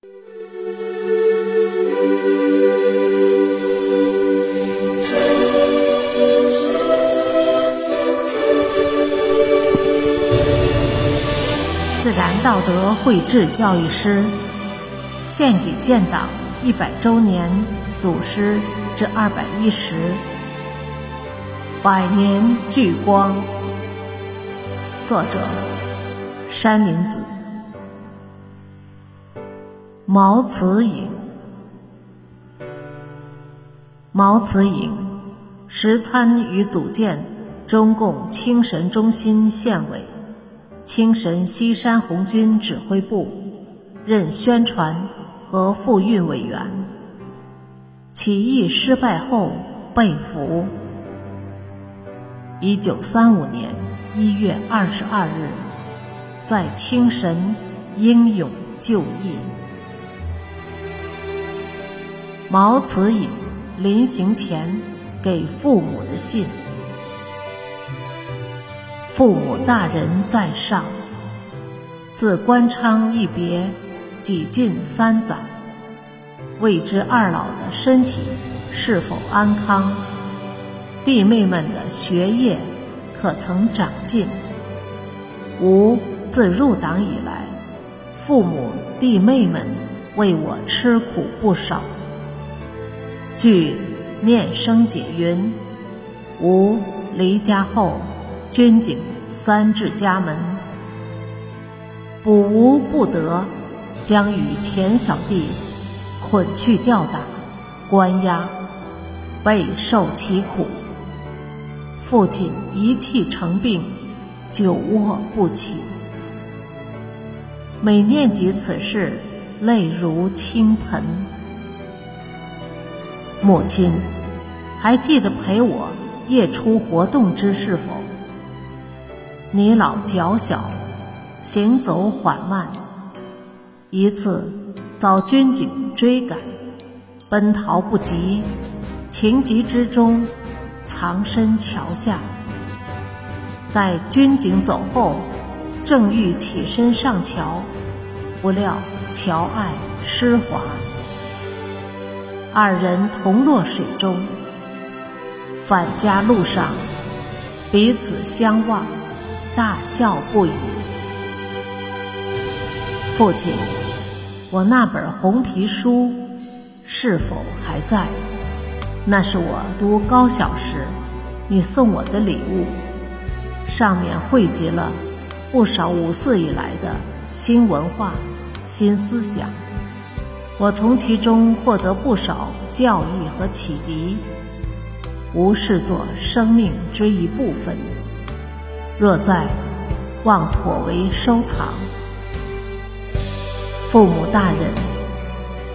自然道德绘制教育师，献给建党一百周年祖师之二百一十，百年聚光。作者：山林子。毛慈颖，毛慈颖，时参与组建中共青神中心县委。青神西山红军指挥部任宣传和复运委员。起义失败后被俘。一九三五年一月二十二日，在青神英勇就义。毛慈颖临行前给父母的信。父母大人在上，自关昌一别，几近三载，未知二老的身体是否安康，弟妹们的学业可曾长进？吾自入党以来，父母弟妹们为我吃苦不少。据念生解云，吾离家后。军警三至家门，捕无不得，将与田小弟捆去吊打、关押，备受其苦。父亲一气成病，久卧不起。每念及此事，泪如倾盆。母亲，还记得陪我夜出活动之是否？你老脚小，行走缓慢。一次遭军警追赶，奔逃不及，情急之中藏身桥下。待军警走后，正欲起身上桥，不料桥岸湿滑，二人同落水中。返家路上，彼此相望。大笑不已。父亲，我那本红皮书是否还在？那是我读高小时你送我的礼物，上面汇集了不少五四以来的新文化、新思想，我从其中获得不少教益和启迪，无视作生命之一部分。若在，望妥为收藏。父母大人，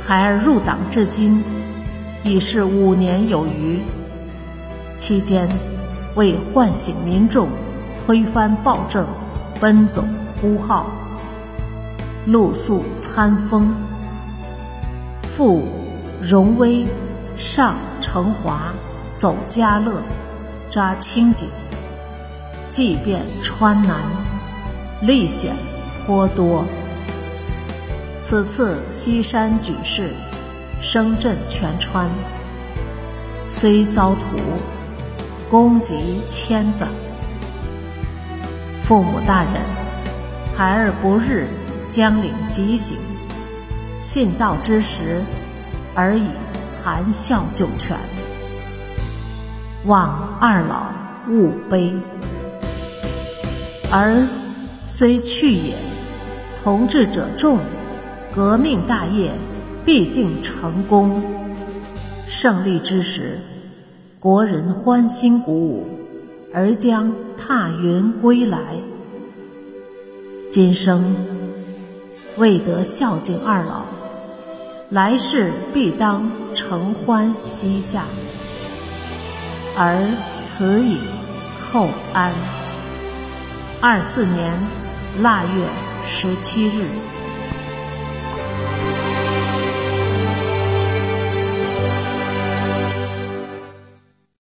孩儿入党至今已是五年有余，期间为唤醒民众、推翻暴政，奔走呼号，露宿餐风。父荣威，上成华，走嘉乐，扎清景。即便川南，历险颇多。此次西山举事，声震全川，虽遭屠，功及千载。父母大人，孩儿不日将领急行，信道之时，而以含笑九泉。望二老勿悲。而虽去也，同志者众，革命大业必定成功。胜利之时，国人欢欣鼓舞，而将踏云归来。今生未得孝敬二老，来世必当承欢膝下。而此以后安。二四年腊月十七日。